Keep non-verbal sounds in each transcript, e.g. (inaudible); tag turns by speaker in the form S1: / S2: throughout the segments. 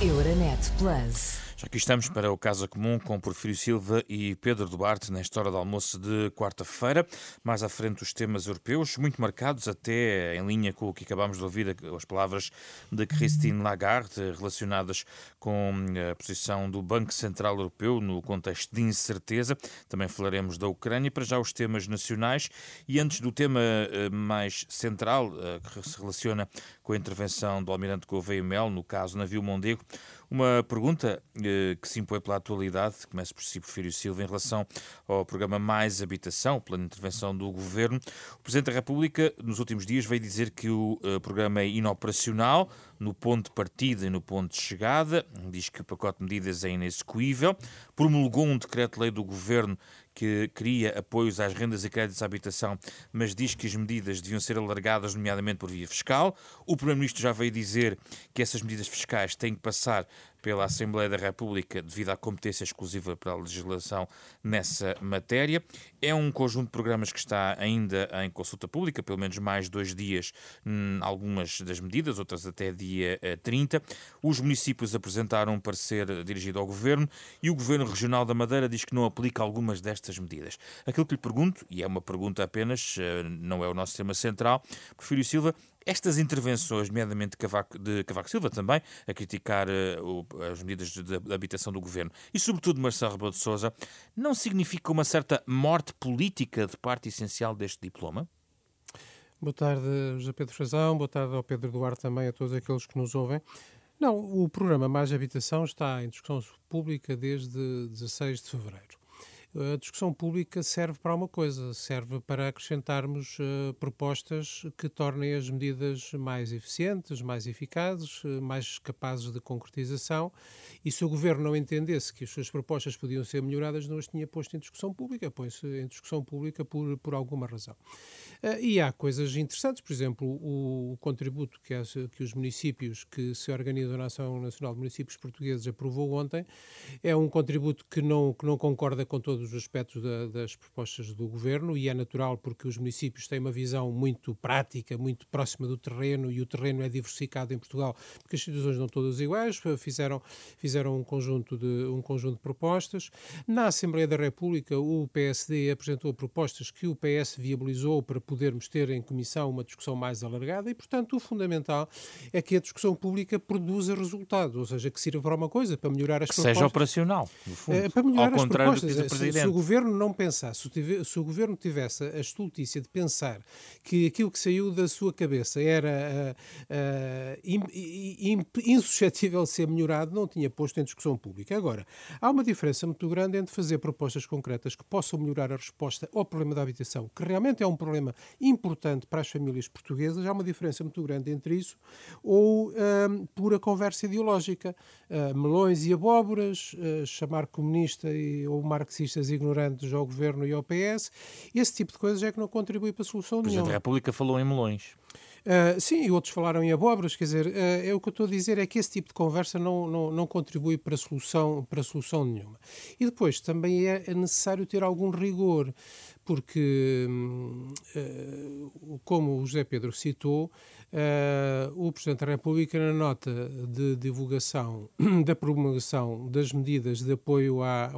S1: Euronet Plus.
S2: Já aqui estamos para o Casa Comum com Porfírio Silva e Pedro Duarte nesta hora de almoço de quarta-feira. Mais à frente os temas europeus, muito marcados até em linha com o que acabámos de ouvir, as palavras de Christine Lagarde relacionadas com a posição do Banco Central Europeu no contexto de incerteza. Também falaremos da Ucrânia, para já os temas nacionais e antes do tema eh, mais central, eh, que se relaciona com a intervenção do Almirante Gouveia Mel, no caso navio Mondego, uma pergunta eh, que se impõe pela atualidade, começa por si, Porfírio Silva, em relação ao programa Mais Habitação, o plano de intervenção do Governo. O Presidente da República, nos últimos dias, veio dizer que o eh, programa é inoperacional, no ponto de partida e no ponto de chegada. Diz que o pacote de medidas é inexecuível. Promulgou um decreto-lei do Governo que cria apoios às rendas e créditos à habitação, mas diz que as medidas deviam ser alargadas, nomeadamente por via fiscal. O Primeiro-Ministro já veio dizer que essas medidas fiscais têm que passar pela Assembleia da República devido à competência exclusiva para a legislação nessa matéria. É um conjunto de programas que está ainda em consulta pública, pelo menos mais dois dias, hum, algumas das medidas, outras até dia 30. Eh, Os municípios apresentaram um parecer dirigido ao Governo e o Governo Regional da Madeira diz que não aplica algumas destas medidas. Aquilo que lhe pergunto, e é uma pergunta apenas, eh, não é o nosso tema central, Porfírio Silva, estas intervenções, nomeadamente de Cavaco, de Cavaco Silva também, a criticar uh, as medidas de, de, habitação do governo, e sobretudo Marcelo Rebelo de Sousa, não significa uma certa morte política de parte essencial deste diploma?
S3: Boa tarde, José Pedro Frazão, boa tarde ao Pedro Duarte também, a todos aqueles que nos ouvem. Não, o programa Mais Habitação está em discussão pública desde 16 de fevereiro a discussão pública serve para uma coisa, serve para acrescentarmos uh, propostas que tornem as medidas mais eficientes, mais eficazes, uh, mais capazes de concretização. E se o governo não entendesse que as suas propostas podiam ser melhoradas, não as tinha posto em discussão pública, põe-se em discussão pública por, por alguma razão. Uh, e há coisas interessantes, por exemplo, o, o contributo que, as, que os municípios que se organizam na Ação Nacional de Municípios Portugueses aprovou ontem, é um contributo que não, que não concorda com todos os aspectos da, das propostas do governo e é natural porque os municípios têm uma visão muito prática, muito próxima do terreno e o terreno é diversificado em Portugal porque as situações não todas iguais, fizeram, fizeram um, conjunto de, um conjunto de propostas. Na Assembleia da República, o PSD apresentou propostas que o PS viabilizou para podermos ter em comissão uma discussão mais alargada e, portanto, o fundamental é que a discussão pública produza resultados, ou seja, que sirva para uma coisa, para melhorar as
S2: que
S3: propostas.
S2: Seja operacional, no fundo.
S3: É, para melhorar
S2: Ao
S3: as
S2: contrário
S3: propostas.
S2: do que diz o
S3: Se, Se o Governo não pensasse, se o, Governo tivesse a estultícia de pensar que aquilo que saiu da sua cabeça era uh, uh, insuscetível de ser melhorado, não tinha posto em discussão pública. Agora, há uma diferença muito grande entre fazer propostas concretas que possam melhorar a resposta ao problema da habitação, que realmente é um problema importante para as famílias portuguesas, há uma diferença muito grande entre isso, ou uh, pura conversa ideológica. melões e abóboras, chamar comunista e, ou marxistas ignorantes ao governo e ao PS, esse tipo de coisas é que não contribui para a solução
S2: O Presidente
S3: nenhuma.
S2: da República falou em melões.
S3: Uh, sim, e outros falaram em abóboras, quer dizer, uh, é o que eu estou a dizer é que esse tipo de conversa não, não, não contribui para solução, para solução nenhuma. E depois também é necessário ter algum rigor, porque, uh, como o José Pedro citou, o Presidente da República, na nota de divulgação (coughs) da promulgação das medidas de apoio à,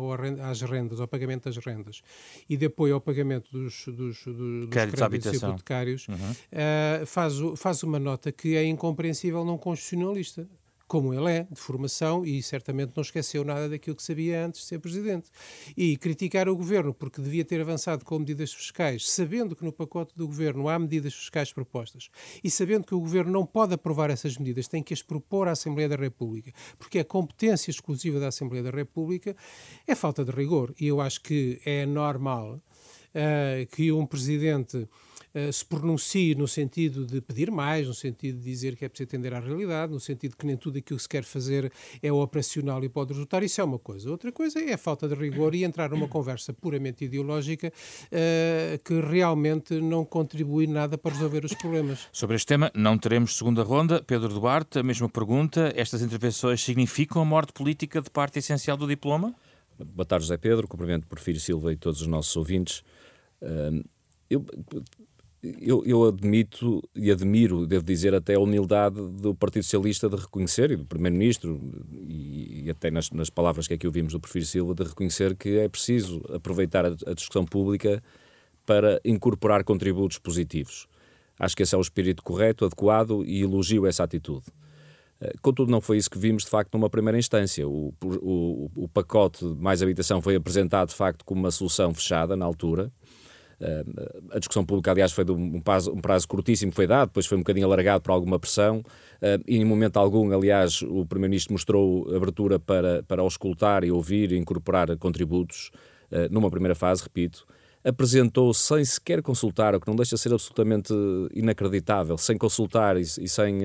S3: às rendas, ao pagamento das rendas e de apoio ao pagamento dos, dos, dos créditos, créditos hipotecários, uhum. faz, faz uma nota que é incompreensível não constitucionalista como ele é, de formação, e certamente não esqueceu nada daquilo que sabia antes de ser presidente. E criticar o governo porque devia ter avançado com medidas fiscais, sabendo que no pacote do governo há medidas fiscais propostas, e sabendo que o governo não pode aprovar essas medidas, tem que as propor à Assembleia da República, porque é competência exclusiva da Assembleia da República, é falta de rigor. E eu acho que é normal uh, que um presidente Uh, se pronuncie no sentido de pedir mais, no sentido de dizer que é preciso atender à realidade, no sentido de que nem tudo aquilo que se quer fazer é operacional e pode resultar, isso é uma coisa. Outra coisa é a falta de rigor e entrar numa conversa puramente ideológica uh, que realmente não contribui nada para resolver os problemas.
S2: Sobre este tema, não teremos segunda ronda. Pedro Duarte, a mesma pergunta. Estas intervenções significam a morte política de parte essencial do diploma?
S4: Boa tarde, José Pedro. Cumprimento Porfírio Silva e todos os nossos ouvintes. Uh, eu eu, eu, admito e admiro, devo dizer, até a humildade do Partido Socialista de reconhecer, e do Primeiro-Ministro, e, e, até nas, nas, palavras que aqui ouvimos do Prefiro Silva, de reconhecer que é preciso aproveitar a, a, discussão pública para incorporar contributos positivos. Acho que esse é o espírito correto, adequado e elogio essa atitude. Eh, contudo, não foi isso que vimos, de facto, numa primeira instância. O, o, o pacote mais habitação foi apresentado, de facto, como uma solução fechada na altura a discussão pública, aliás, foi de um prazo, um prazo curtíssimo que foi dado, depois foi um bocadinho alargado por alguma pressão, uh, e em momento algum, aliás, o Primeiro-Ministro mostrou abertura para, para auscultar e ouvir e incorporar contributos, uh, numa primeira fase, repito, apresentou sem sequer consultar, o que não deixa de ser absolutamente inacreditável, sem consultar e, e sem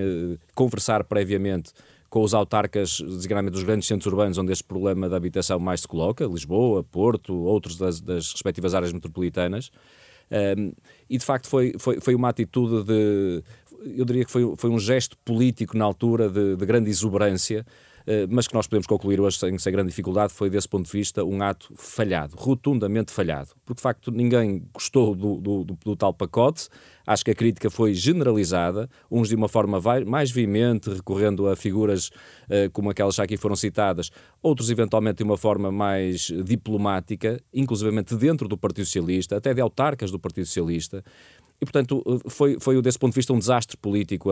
S4: conversar previamente com os autarcas, designadamente dos grandes centros urbanos, onde este problema da habitação mais se coloca, Lisboa, Porto, outros das, das respectivas áreas metropolitanas. Um, e de facto foi, foi, foi uma atitude de. Eu diria que foi, foi um gesto político na altura de, de grande exuberância, mas que nós podemos concluir hoje sem, sem grande dificuldade, foi, desse ponto de vista, um ato falhado, rotundamente falhado. Porque, de facto, ninguém gostou do, do, do, do tal pacote. Acho que a crítica foi generalizada, uns de uma forma mais veemente, recorrendo a figuras uh, como aquelas já aqui foram citadas, outros eventualmente de uma forma mais diplomática, inclusivamente dentro do Partido Socialista, até de autarcas do Partido Socialista. E, portanto, eh, foi, foi desse ponto de vista um desastre político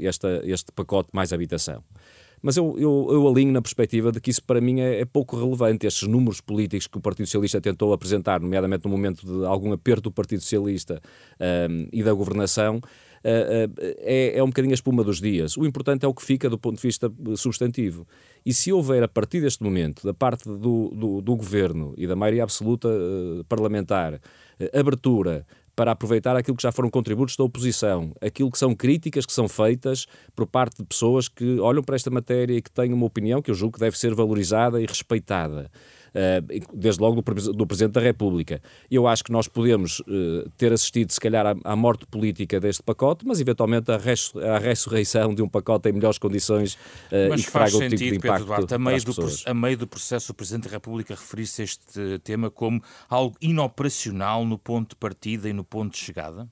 S4: esta, este pacote mais habitação. Mas eu, eu, eu alinho na perspectiva de que isso para mim é, é, pouco relevante. Estes números políticos que o Partido Socialista tentou apresentar, nomeadamente no momento de algum aperto do Partido Socialista um, e da governação, Uh, uh, é, é, um bocadinho a espuma dos dias. O importante é o que fica do ponto de vista substantivo. E se houver, a partir deste momento, da parte do, do, do governo e da maioria absoluta uh, parlamentar, abertura para aproveitar aquilo que já foram contributos da oposição, aquilo que são críticas que são feitas por parte de pessoas que olham para esta matéria e que têm uma opinião que eu julgo que deve ser valorizada e respeitada. Eh, desde logo do, do Presidente da República. Eu acho que nós podemos eh, ter assistido, se calhar, à, à morte política deste pacote, mas eventualmente à, res, à ressurreição de um pacote em melhores condições
S2: eh,
S4: mas
S2: e que traga tipo de impacto Pedro Duarte, a meio, do, a meio do processo, o Presidente da República referisse este tema como algo inoperacional no ponto de partida e no ponto de chegada?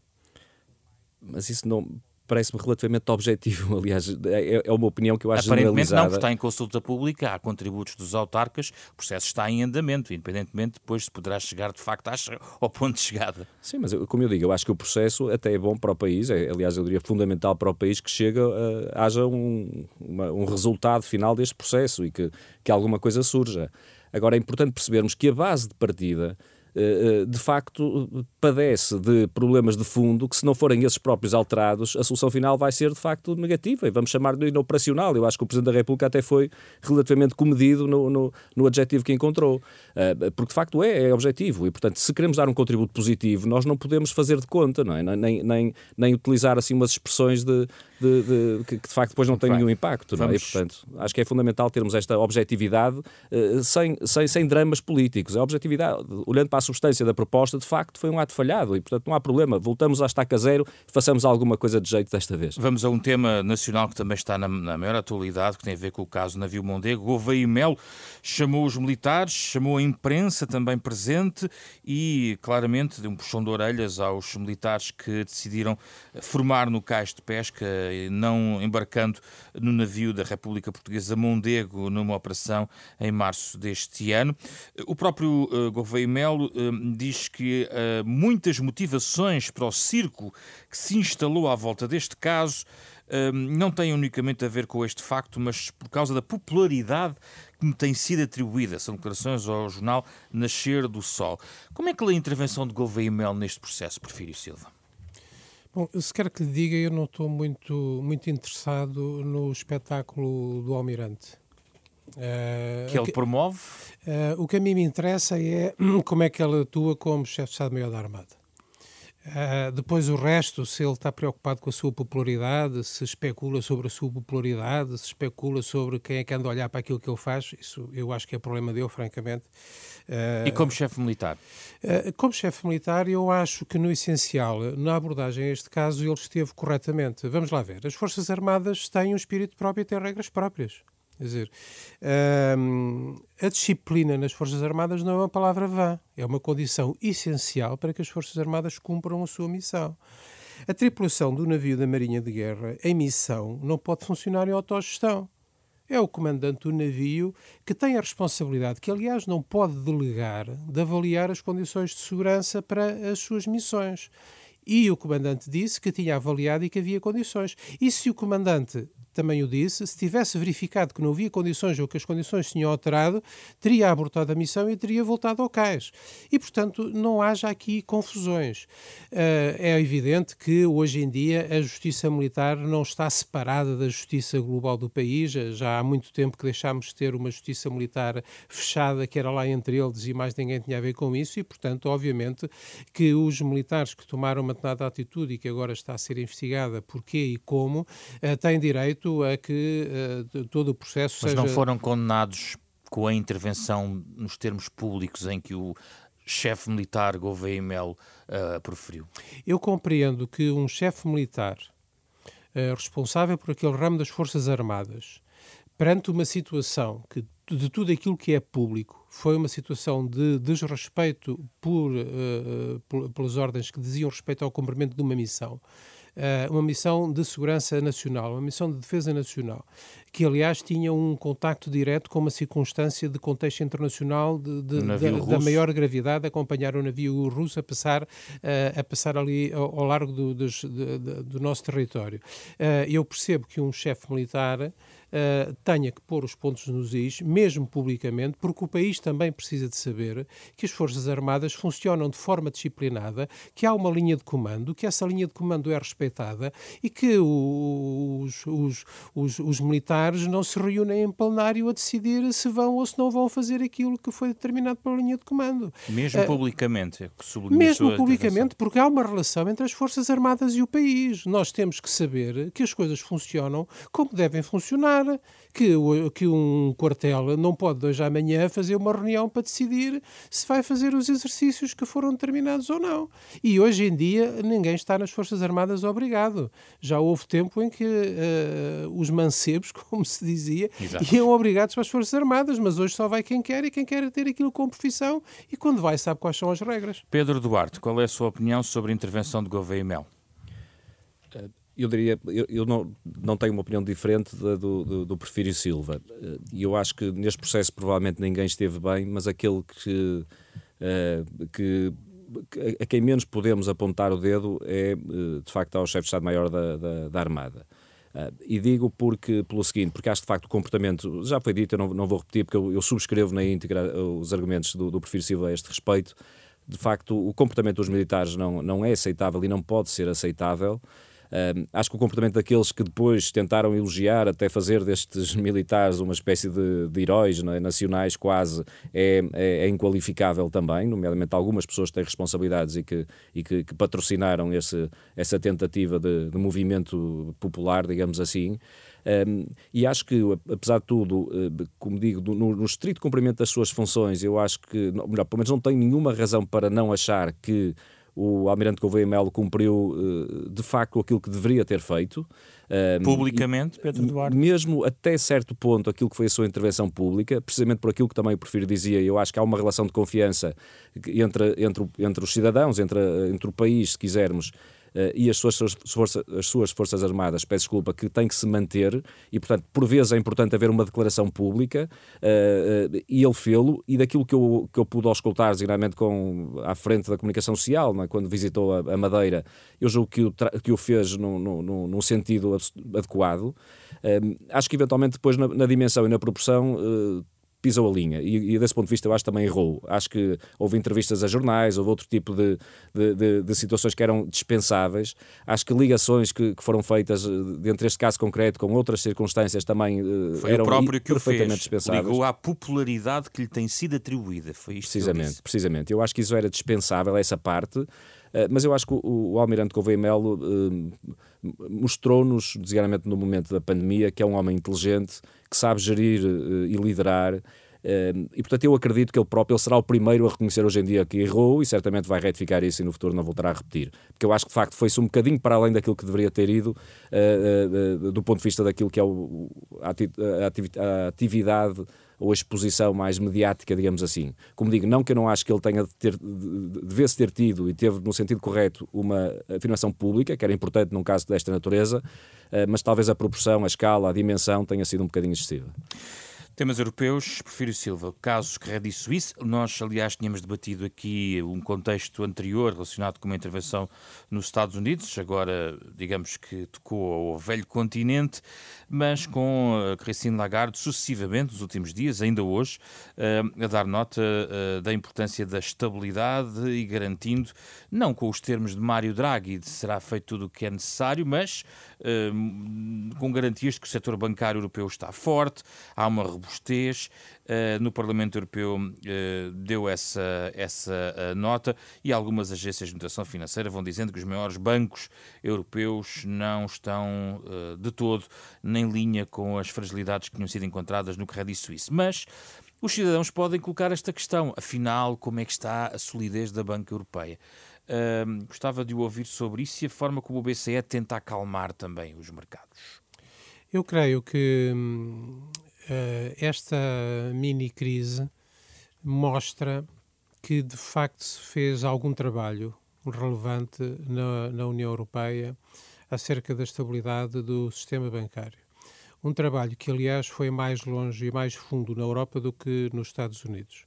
S4: Mas isso não parece-me relativamente objetivo. (laughs) Aliás, é, é, uma opinião que eu acho Aparentemente generalizada.
S2: não, porque está em consulta pública, há contributos dos autarcas, o processo está em andamento, independentemente depois se poderá chegar de facto (laughs) ao ponto de chegada.
S4: Sim, mas como eu digo, eu acho que o processo até é bom para o país, é, aliás, eu diria fundamental para o país que chega, uh, haja um, uma, um resultado final deste processo e que, que alguma coisa surja. Agora é importante percebermos que a base de partida de facto padece de problemas de fundo que, se não forem esses próprios alterados, a solução final vai ser de facto negativa e vamos chamar de inoperacional. Eu acho que o Presidente da República até foi relativamente comedido no, no, no adjetivo que encontrou, eh, porque de facto é, é objetivo e, portanto, se queremos dar um contributo positivo, nós não podemos fazer de conta, não é? Nem, nem, nem utilizar assim umas expressões de, de, de que, de facto depois não têm nenhum impacto, não é? E, portanto, acho que é fundamental termos esta objetividade sem, sem, sem dramas políticos. A objetividade, olhando para a substância da proposta, de facto, foi um ato falhado e, portanto, não há problema. Voltamos à estaca zero e façamos alguma coisa de jeito desta vez.
S2: Vamos a um tema nacional que também está na, na maior atualidade, que tem a ver com o caso navio Mondego. Gouveia e Melo chamou os militares, chamou a imprensa também presente e, claramente, deu um puxão de orelhas aos militares que decidiram formar no cais de pesca, não embarcando no navio da República Portuguesa Mondego numa operação em março deste ano. O próprio uh, Gouveia Melo diz que uh, muitas motivações para o circo que se instalou à volta deste caso uh, não têm unicamente a ver com este facto, mas por causa da popularidade que me tem sido atribuída. São declarações ao jornal Nascer do Sol. Como é que lê a intervenção de Gouveia e Mel neste processo, Porfírio Silva?
S3: Bom, se quer que lhe diga, eu não estou muito, muito interessado no espetáculo do Almirante.
S2: Uh, que ele que, promove?
S3: Uh, o que a mim me interessa é (clears throat) como é que ele atua como chefe de Estado-Maior da Armada. Uh, depois o resto, se ele está preocupado com a sua popularidade, se especula sobre a sua popularidade, se especula sobre quem é que anda a olhar para aquilo que ele faz, isso eu acho que é problema dele, francamente.
S2: Uh, e como chefe militar?
S3: Uh, como chefe militar, eu acho que no essencial, na abordagem a este caso, ele esteve corretamente. Vamos lá ver. As Forças Armadas têm um espírito próprio e têm regras próprias. Quer dizer, a disciplina nas Forças Armadas não é uma palavra vã, é uma condição essencial para que as Forças Armadas cumpram a sua missão. A tripulação do navio da Marinha de Guerra em missão não pode funcionar em autogestão. É o comandante do navio que tem a responsabilidade, que aliás não pode delegar, de avaliar as condições de segurança para as suas missões. E o comandante disse que tinha avaliado e que havia condições. E se o comandante também o disse, se tivesse verificado que não havia condições ou que as condições tinham alterado, teria abortado a missão e teria voltado ao cais. E, portanto, não haja aqui confusões. Uh, é evidente que, hoje em dia, a justiça militar não está separada da justiça global do país. Já há muito tempo que deixámos de ter uma justiça militar fechada, que era lá entre eles e mais ninguém tinha a ver com isso, e, portanto, obviamente, que os militares que tomaram uma determinada atitude e que agora está a ser investigada porquê e como, uh, têm direito direito a que uh, todo o processo
S2: Mas
S3: seja...
S2: não foram condenados com a intervenção nos termos públicos em que o chefe militar Gouveia Melo uh, proferiu?
S3: Eu compreendo que um chefe militar uh, responsável por aquele ramo das Forças Armadas, perante uma situação que de tudo aquilo que é público foi uma situação de desrespeito por, uh, por, pelas ordens que diziam respeito ao cumprimento de uma missão, uma missão de segurança nacional, uma missão de defesa nacional, que aliás tinha um contacto direto com uma circunstância de contexto internacional de, de, de, da maior gravidade, acompanhar o navio russo a passar, uh, a passar ali ao, ao largo do, dos, do nosso território. Uh, eu percebo que um chefe militar uh, tenha que pôr os pontos nos is, mesmo publicamente, porque o país também precisa de saber que as Forças Armadas funcionam de forma disciplinada, que há uma linha de comando, que essa linha de comando é respeitada e que os, os, os, os militares não se reúnem em plenário a decidir se vão ou se não vão fazer aquilo que foi determinado pela linha de comando.
S2: Mesmo uh, publicamente? É
S3: mesmo publicamente, porque há uma relação entre as Forças Armadas e o país. Nós temos que saber que as coisas funcionam como devem funcionar que, que um quartel não pode de hoje à manhã fazer uma reunião para decidir se vai fazer os exercícios que foram determinados ou não. E hoje em dia ninguém está nas Forças Armadas obrigado. Já houve tempo em que uh, os mancebos, (laughs) como se dizia, Exato. iam obrigados para as Forças Armadas, mas hoje só vai quem quer e quem quer ter aquilo como profissão e quando vai sabe quais são as regras.
S2: Pedro Duarte, qual é a sua opinião sobre a intervenção de Gouveia e Mel?
S4: eu diria, eu, eu, não, não tenho uma opinião diferente da do, do, do Porfírio Silva. E eu acho que neste processo provavelmente ninguém esteve bem, mas aquele que, uh, que a quem menos podemos apontar o dedo é, de facto, ao chefe de Estado-Maior da, da, da, Armada. Uh, e digo porque, pelo seguinte, porque acho de facto o comportamento, já foi dito, eu não, não vou repetir, porque eu, eu subscrevo na íntegra os argumentos do, do Porfírio Silva a este respeito. De facto, o comportamento dos militares não, não é aceitável e não pode ser aceitável. Uh, acho que o comportamento daqueles que depois tentaram elogiar, até fazer destes (laughs) militares uma espécie de, de heróis é? nacionais quase, é, é, é, inqualificável também, nomeadamente algumas pessoas que têm responsabilidades e que, e que, que patrocinaram esse, essa tentativa de, de movimento popular, digamos assim. Um, e acho que, apesar de tudo, uh, como digo, no, no, estrito cumprimento das suas funções, eu acho que, melhor, pelo menos não tenho nenhuma razão para não achar que o Almirante Gouveia Melo cumpriu uh, de facto aquilo que deveria ter feito.
S2: Publicamente, Pedro Duarte?
S4: Mesmo até certo ponto aquilo que foi a sua intervenção pública, precisamente por aquilo que também o Prefiro dizia, eu acho que há uma relação de confiança entre, entre, entre os cidadãos, entre, entre o país, se quisermos, e as suas, força, as suas Forças Armadas, peço desculpa, que tem que se manter e, portanto, por vezes é importante haver uma declaração pública uh, uh, e ele fê-lo. E daquilo que eu, que eu pude auscultar, geralmente com, à frente da comunicação social, é? quando visitou a, a, Madeira, eu julgo que o, que o fez num, sentido adequado. acho que, eventualmente, depois na, na dimensão e na proporção pisou a linha e, e, desse ponto de vista eu acho que também errou. Acho que houve entrevistas a jornais, houve outro tipo de, de, de, de situações que eram dispensáveis. Acho que ligações que, que, foram feitas eh, entre este caso concreto com outras circunstâncias também eh,
S2: Foi
S4: eram
S2: o próprio que
S4: perfeitamente
S2: o fez.
S4: dispensáveis.
S2: Ligou à popularidade que lhe tem sido atribuída. Foi isto
S4: precisamente, precisamente. Eu acho que isso era dispensável, essa parte. Eh, mas eu acho que o, o Almirante Gouveia Melo mostrou-nos, designadamente no momento da pandemia, que é um homem inteligente, que sabe gerir uh, e liderar. E portanto eu acredito que ele próprio ele será o primeiro a reconhecer hoje em dia que errou e certamente vai retificar isso e no futuro não voltará a repetir. Porque eu acho que de facto foi-se um bocadinho para além daquilo que deveria ter ido do ponto de vista daquilo que é a, atividade ou a exposição mais mediática, digamos assim. Como digo, não que eu não acho que ele tenha de ter, devesse ter tido e teve no sentido correto uma afirmação pública, que era importante num caso desta natureza, eh, mas talvez a proporção, a escala, a dimensão tenha sido um bocadinho excessiva.
S2: Temas europeus, Porfírio Silva, casos Credit Suisse. Nós, aliás, tínhamos debatido aqui um contexto anterior relacionado com uma intervenção nos Estados Unidos, agora, digamos que tocou ao velho continente, mas com a Christine Lagarde sucessivamente, nos últimos dias, ainda hoje, eh, a dar nota eh, da importância da estabilidade e garantindo, não com os termos de Mário Draghi, de será feito tudo o que é necessário, mas eh, com garantias de que o setor bancário europeu está forte, há uma robustez. Uh, no Parlamento Europeu uh, deu essa, essa uh, nota e algumas agências de notação financeira vão dizendo que os maiores bancos europeus não estão de todo nem linha com as fragilidades que tinham sido encontradas no Credit Suisse. Mas os cidadãos podem colocar esta questão: afinal, como é que está a solidez da banca europeia? gostava de o ouvir sobre isso e a forma como o BCE tenta acalmar também os mercados.
S3: Eu creio que hum, uh, esta mini crise mostra que de facto se fez algum trabalho relevante na, na União Europeia acerca da estabilidade do sistema bancário. Um trabalho que, aliás, foi mais longe e mais fundo na Europa do que nos Estados Unidos.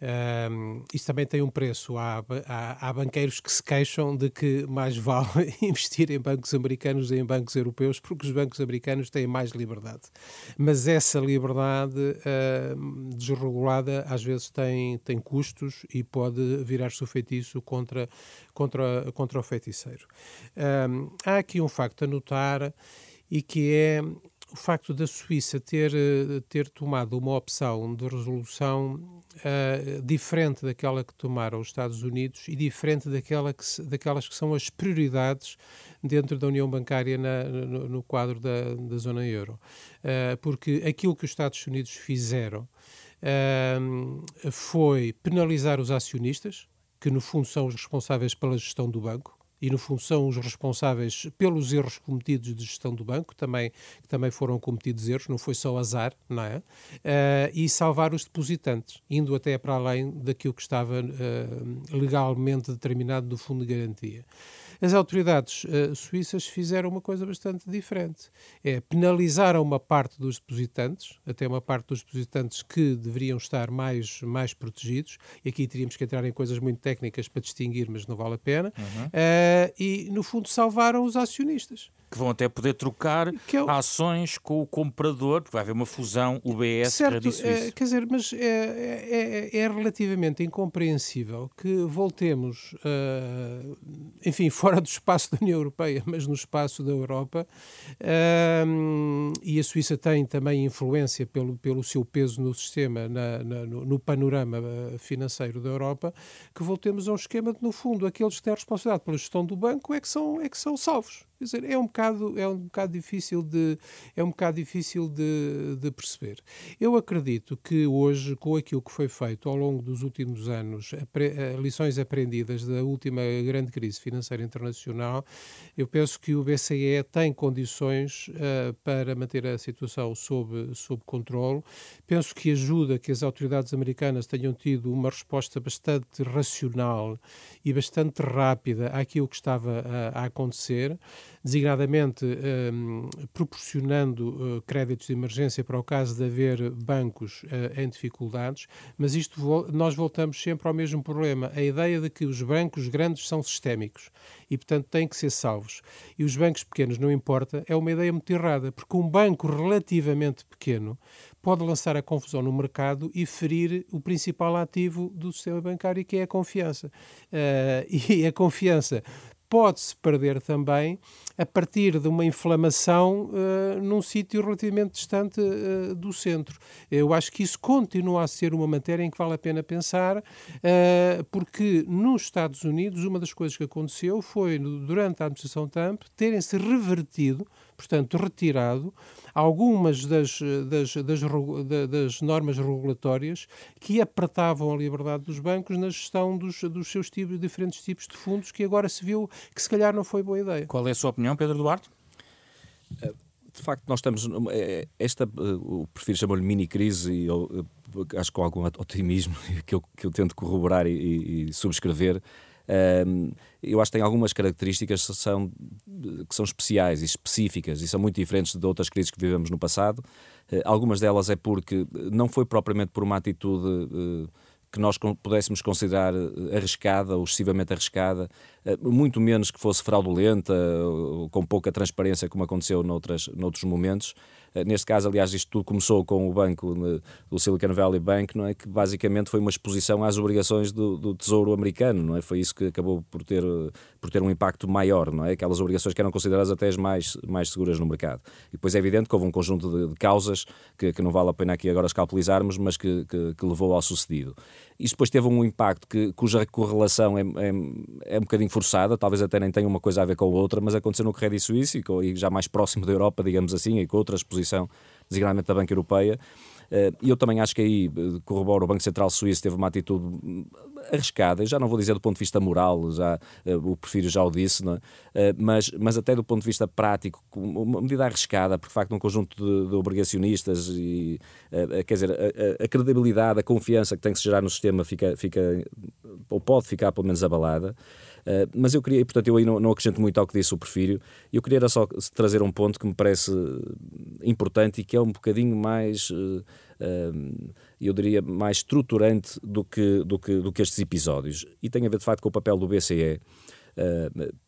S3: Um, isso também tem um preço. Há, há, há, banqueiros que se queixam de que mais (laughs) vale investir em bancos americanos que em bancos europeus, porque os bancos americanos têm mais liberdade. Mas essa liberdade uh, desregulada às vezes tem, tem custos e pode virar-se o feitiço contra, contra, contra o feiticeiro. Um, há aqui um facto a notar e que é o facto da Suíça ter, eh, ter tomado uma opção de resolução uh, diferente daquela que tomaram os Estados Unidos e diferente daquela que daquelas que são as prioridades dentro da União Bancária na, no, no, quadro da, da zona euro. Uh, porque aquilo que os Estados Unidos fizeram uh, foi penalizar os acionistas, que no fundo são os responsáveis pela gestão do banco, e, no fundo, são os responsáveis pelos erros cometidos de gestão do banco, também, também foram cometidos erros, não foi só azar, não é? Uh, e salvar os depositantes, indo até para além daquilo que estava uh, legalmente determinado do Fundo de Garantia. As autoridades uh, suíças fizeram uma coisa bastante diferente. É penalizaram uma parte dos depositantes, até uma parte dos depositantes que deveriam estar mais, mais protegidos, e aqui teríamos que entrar em coisas muito técnicas para distinguir, mas não vale a pena, uhum. uh, e no fundo salvaram os acionistas
S2: que vão até poder trocar é ações com o comprador, porque vai haver uma fusão UBS
S3: certo, é, quer dizer, mas é, é, é, é, relativamente incompreensível que voltemos, uh, enfim, fora do espaço da União Europeia, mas no espaço da Europa, uh, e a Suíça tem também influência pelo, pelo seu peso no sistema, na, na, no, no, panorama ah, financeiro da Europa, que voltemos a um esquema de, no fundo, aqueles que têm a responsabilidade pela gestão do banco é que são, é que são salvos. Dizer, é um bocado, é um bocado difícil, de, é um bocado difícil de, de perceber. Eu acredito que hoje, com aquilo que foi feito ao longo dos últimos anos, eh, lições aprendidas da última grande crise financeira internacional, eu penso que o BCE tem condições uh, para manter a situação sob, sob controle. Penso que ajuda que as autoridades americanas tenham tido uma resposta bastante racional e bastante rápida àquilo que estava a, a acontecer designadamente um, proporcionando uh, créditos de emergência para o caso de haver bancos uh, em dificuldades, mas isto vo nós voltamos sempre ao mesmo problema, a ideia de que os bancos grandes são sistémicos e, portanto, têm que ser salvos. E os bancos pequenos não importa, é uma ideia muito errada, porque um banco relativamente pequeno pode lançar a confusão no mercado e ferir o principal ativo do sistema bancário, que é a confiança. Uh, (laughs) e a confiança pode-se perder também a partir de uma inflamação uh, num sítio relativamente distante uh, do centro. Eu acho que isso continua a ser uma matéria em que vale a pena pensar, uh, porque nos Estados Unidos uma das coisas que aconteceu foi, durante a administração Trump, terem-se revertido portanto, retirado algumas das, das, das, das, normas regulatórias que apertavam a liberdade dos bancos na gestão dos, dos seus tipos, diferentes tipos de fundos, que agora se viu que se calhar não foi boa ideia.
S2: Qual é a sua opinião, Pedro Duarte?
S4: Uh, de facto, nós estamos. É, esta, o prefiro chamar-lhe mini-crise, e eu, acho que com algum otimismo (laughs) que eu, que eu tento corroborar e, e subscrever. Eu acho que tem algumas características que são, que são especiais e específicas e são muito diferentes de outras crises que vivemos no passado. Uh, algumas delas é porque não foi propriamente por uma atitude. Uh, que nós pudéssemos considerar eh, arriscada ou excessivamente arriscada, eh, muito menos que fosse fraudulenta ou com pouca transparência, como aconteceu noutras, noutros momentos. Eh, neste caso, aliás, isto tudo começou com o banco do Silicon Valley Bank, não é? que basicamente foi uma exposição às obrigações do, do Tesouro americano, não é? Foi isso que acabou por ter, por ter um impacto maior, não é? Aquelas obrigações que eram consideradas até as mais, mais seguras no mercado. E depois é evidente que houve um conjunto de, de causas que, que, não vale a pena aqui agora escalpelizarmos, mas que, que, que levou ao sucedido. Isso depois teve um impacto que, cuja correlação é, é, é um bocadinho forçada, talvez até nem tenha uma coisa a ver com a outra, mas aconteceu no Credit Suisse e, e já mais próximo da Europa, digamos assim, e com outra exposição, designadamente da Banca Europeia. Eh, e eu também acho que aí eh, corroboro, o Banco Central Suíço teve uma atitude hum, arriscada, já não vou dizer do ponto de vista moral, já, eh, o prefiro já o disse, é? mas, mas até do ponto de vista prático, uma medida arriscada, porque de facto um conjunto de, de obrigacionistas e, quer dizer, a, a, credibilidade, a confiança que tem que se gerar no sistema fica, fica ou pode ficar pelo menos abalada. Uh, mas eu queria, portanto, eu aí não, não, acrescento muito ao que disse o Porfírio, eu queria era só trazer um ponto que me parece importante e que é um bocadinho mais, uh, uh, eu diria, mais estruturante do que, do, que, do que estes episódios. E tem a ver, de facto, com o papel do BCE.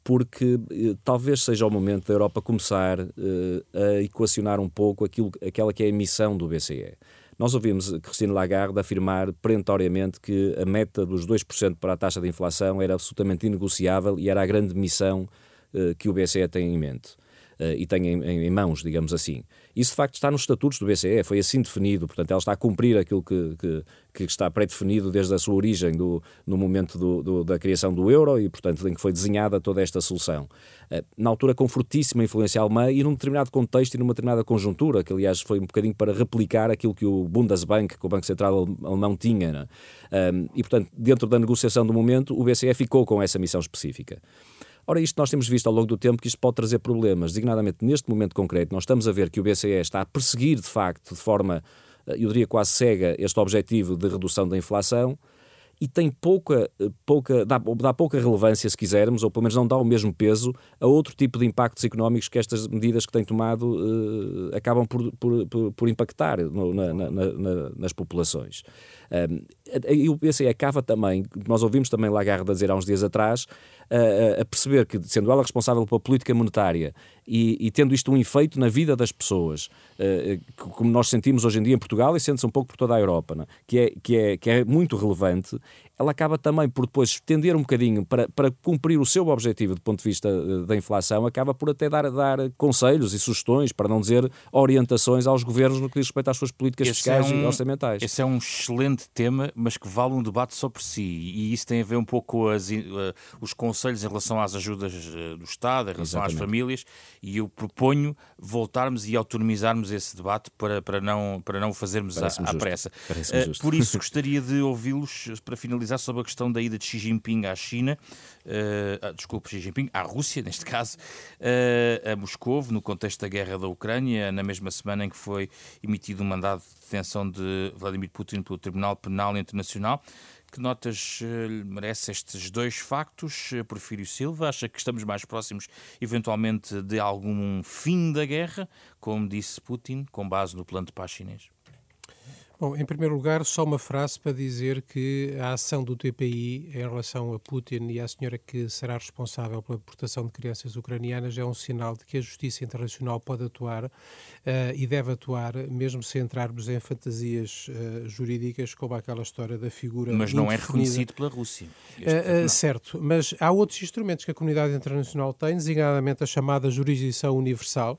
S4: porque talvez seja o momento da Europa começar a equacionar um pouco aquilo, aquela que é a missão do BCE. Nós ouvimos Christine Lagarde afirmar perentoriamente que a meta dos 2% para a taxa de inflação era absolutamente inegociável e era a grande missão uh, que o BCE tem em mente. Uh, e tem em, em, mãos, digamos assim. Isso de facto está nos estatutos do BCE, foi assim definido, portanto ela está a cumprir aquilo que, que, que está pré-definido desde a sua origem do, no momento do, do, da criação do euro e portanto em que foi desenhada toda esta solução. Uh, na altura com fortíssima influência alemã e num determinado contexto e numa determinada conjuntura, que aliás foi um bocadinho para replicar aquilo que o Bundesbank, que o Banco Central Alemão tinha. Né? e portanto, dentro da negociação do momento, o BCE ficou com essa missão específica. Ora, isto nós temos visto ao longo do tempo que isto pode trazer problemas, designadamente neste momento concreto. Nós estamos a ver que o BCE está a perseguir, de facto, de forma, eh, eu diria quase cega, este objetivo de redução da inflação e tem pouca, eh, pouca dá, dá, pouca relevância, se quisermos, ou pelo menos não dá o mesmo peso a outro tipo de impactos económicos que estas medidas que tem tomado uh, acabam por, por, por, por impactar no, na, na, na, nas populações. E o BCE acaba também, nós ouvimos também Lagarde dizer há uns dias atrás, a perceber que, sendo ela responsável pela política monetária e, e tendo isto um efeito na vida das pessoas, uh, como nós sentimos hoje em dia em Portugal e sente-se um pouco por toda a Europa, é? que, é, que, é, que é muito relevante, ela acaba também por depois estender um bocadinho para, para cumprir o seu objetivo do ponto de vista eh, da inflação, acaba por até dar, dar conselhos e sugestões, para não dizer orientações aos governos no que diz respeito às suas políticas esse fiscais é um, e orçamentais.
S2: Esse é um excelente tema, mas que vale um debate só por si. E isso tem a ver um pouco com as, uh, os conselhos em relação às ajudas do Estado, em relação Exatamente. às famílias, e eu proponho voltarmos e autonomizarmos esse debate para, para, não, para não o fazermos à, à pressa. Uh, por isso (laughs) gostaria de ouvi-los para finalizar sobre a questão da ida de Xi Jinping à China, uh, desculpe, Xi Jinping, à Rússia, (laughs) neste caso, uh, a Moscou, no contexto da guerra da Ucrânia, na mesma semana em que foi emitido um mandado de detenção de Vladimir Putin pelo Tribunal Penal Internacional. Que notas uh, merece estes dois factos, Porfírio Silva? Acha que estamos mais próximos, eventualmente, de algum fim da guerra, como disse Putin, com base no plano de paz chinês?
S3: Bom, em primeiro lugar, só uma frase para dizer que a ação do TPI em relação a Putin e à senhora que será responsável pela deportação de crianças ucranianas é um sinal de que a justiça internacional pode atuar uh, e deve atuar, mesmo sem entrarmos em fantasias uh, jurídicas como aquela história da figura.
S2: Mas não é reconhecido pela Rússia.
S3: Uh, certo, mas há outros instrumentos que a comunidade internacional tem, designadamente a chamada jurisdição universal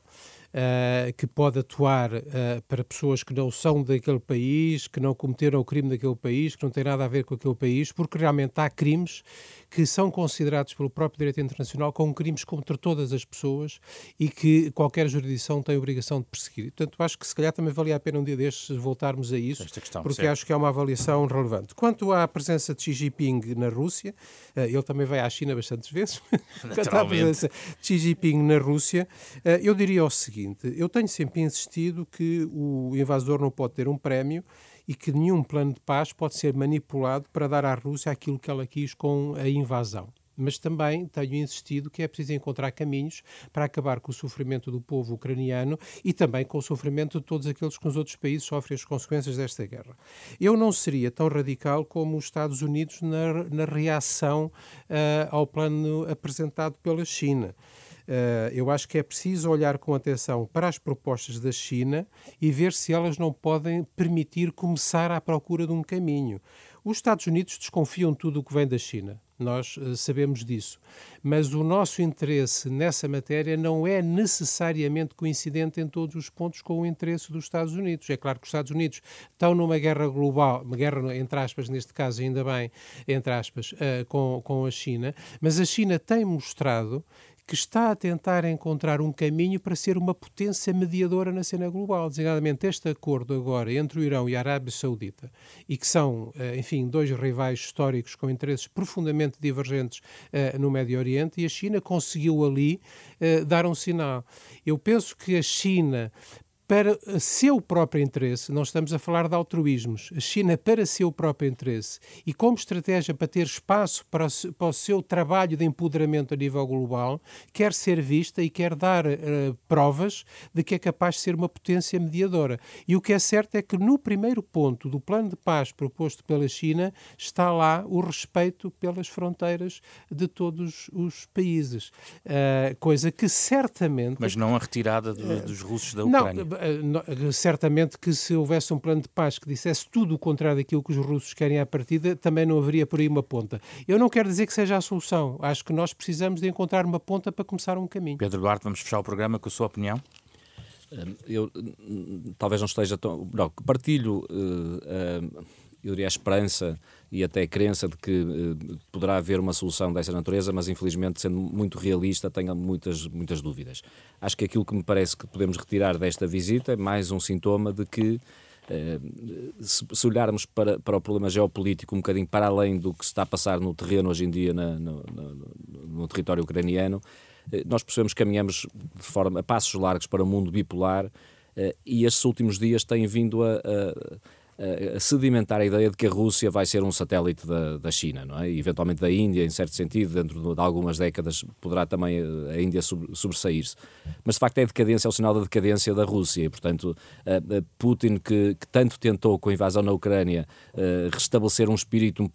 S3: uh, que pode atuar uh, para pessoas que não são daquele país, que não cometeram o crime daquele país, que não têm nada a ver com aquele país, porque realmente há crimes que são considerados pelo próprio direito internacional como crimes contra todas as pessoas e que qualquer jurisdição tem a obrigação de perseguir. Portanto, acho que se calhar também valia a pena um dia destes voltarmos a isso, questão, porque certo. acho que é uma avaliação relevante. Quanto à presença de Xi Jinping na Rússia, uh, ele também vai à China bastantes vezes. (laughs) Quanto à presença de Xi Jinping na Rússia, eu diria o seguinte: eu tenho sempre insistido que o invasor não pode ter um prémio e que nenhum plano de paz pode ser manipulado para dar à Rússia aquilo que ela quis com a invasão mas também tenho insistido que é preciso encontrar caminhos para acabar com o sofrimento do povo ucraniano e também com o sofrimento de todos aqueles que nos outros países sofrem as consequências desta guerra. Eu não seria tão radical como os Estados Unidos na, na reação uh, ao plano apresentado pela China. Uh, eu acho que é preciso olhar com atenção para as propostas da China e ver se elas não podem permitir começar à procura de um caminho. Os Estados Unidos desconfiam de tudo o que vem da China. Nós uh, sabemos disso. Mas o nosso interesse nessa matéria não é necessariamente coincidente em todos os pontos com o interesse dos Estados Unidos. É claro que os Estados Unidos estão numa guerra global, uma guerra, entre aspas, neste caso, ainda bem, entre aspas, uh, com, com a China, mas a China tem mostrado que está a tentar encontrar um caminho para ser uma potência mediadora na cena global. Designadamente, este acordo agora entre o Irão e a Arábia Saudita, e que são, eh, enfim, dois rivais históricos com interesses profundamente divergentes uh, no Médio Oriente, e a China conseguiu ali uh, dar um sinal. Eu penso que a China para seu próprio interesse, não estamos a falar de altruísmos, a China para seu próprio interesse e como estratégia para ter espaço para o, para o seu trabalho de empoderamento a nível global, quer ser vista e quer dar uh, provas de que é capaz de ser uma potência mediadora. E o que é certo é que no primeiro ponto do plano de paz proposto pela China está lá o respeito pelas fronteiras de todos os países, uh, coisa que certamente...
S2: Mas não a retirada de, dos russos da Ucrânia. Não,
S3: certamente que se houvesse um plano de paz que dissesse tudo o contrário daquilo que os russos querem à partida, também não haveria por aí uma ponta. Eu não quero dizer que seja a solução. Acho que nós precisamos de encontrar uma ponta para começar um caminho.
S2: Pedro Duarte, vamos fechar o programa com a sua opinião?
S4: Hum, eu hum, talvez não esteja tão. Não, partilho, uh, uh, eu diria, a esperança e até a crença de que uh, poderá haver uma solução dessa natureza, mas infelizmente, sendo muito realista, tenho muitas, muitas dúvidas. Acho que aquilo que me parece que podemos retirar desta visita é mais um sintoma de que Uh, se, olharmos para, para o problema geopolítico um bocadinho para além do que se está a passar no terreno hoje em dia na, no, no, no, território ucraniano, uh, nós percebemos que caminhamos de forma a passos largos para um mundo bipolar uh, e estes últimos dias têm vindo a, a a sedimentar a ideia de que a Rússia vai ser um satélite da, da China, não é? E eventualmente da Índia, em certo sentido, dentro de algumas décadas poderá também a Índia sobressair-se. Mas de facto é decadência, é o sinal da decadência da Rússia e, portanto, Putin, que, que tanto tentou com a invasão na Ucrânia restabelecer um espírito,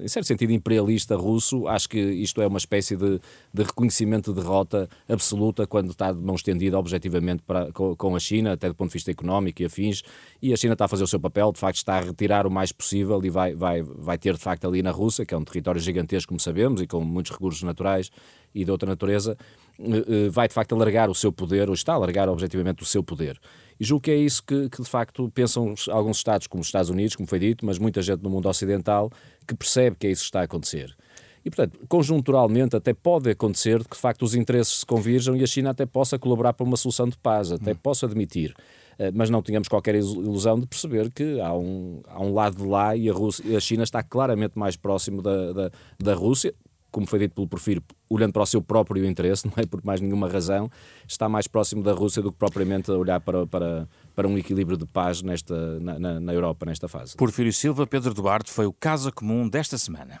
S4: em certo sentido, imperialista russo, acho que isto é uma espécie de, de reconhecimento de derrota absoluta quando está de mão estendida objetivamente para, com, com a China, até do ponto de vista económico e afins, e a China está a fazer o seu papel, de facto está a retirar o mais possível e vai, vai, vai ter de facto ali na Rússia, que é um território gigantesco, como sabemos, e com muitos recursos naturais e de outra natureza, eh, eh, vai de facto alargar o seu poder, ou está a alargar objetivamente o seu poder. E julgo que é isso que, que, de facto pensam alguns Estados, como os Estados Unidos, como foi dito, mas muita gente no mundo ocidental que percebe que é isso que está a acontecer. E, portanto, conjunturalmente até pode acontecer que, de facto, os interesses se convirjam e a China até possa colaborar para uma solução de paz, até hum. possa admitir mas não tínhamos qualquer ilusão de perceber que há um, há um lado de lá e a, Rússia, a China está claramente mais próximo da, da, da Rússia, como foi dito pelo Porfírio, olhando para o seu próprio interesse, (laughs) não é por mais nenhuma razão, está mais próximo da Rússia do que propriamente a olhar para, para, para um equilíbrio de paz nesta, na, na Europa nesta fase.
S2: Porfírio Silva, Pedro Duarte, foi o Casa Comum desta semana.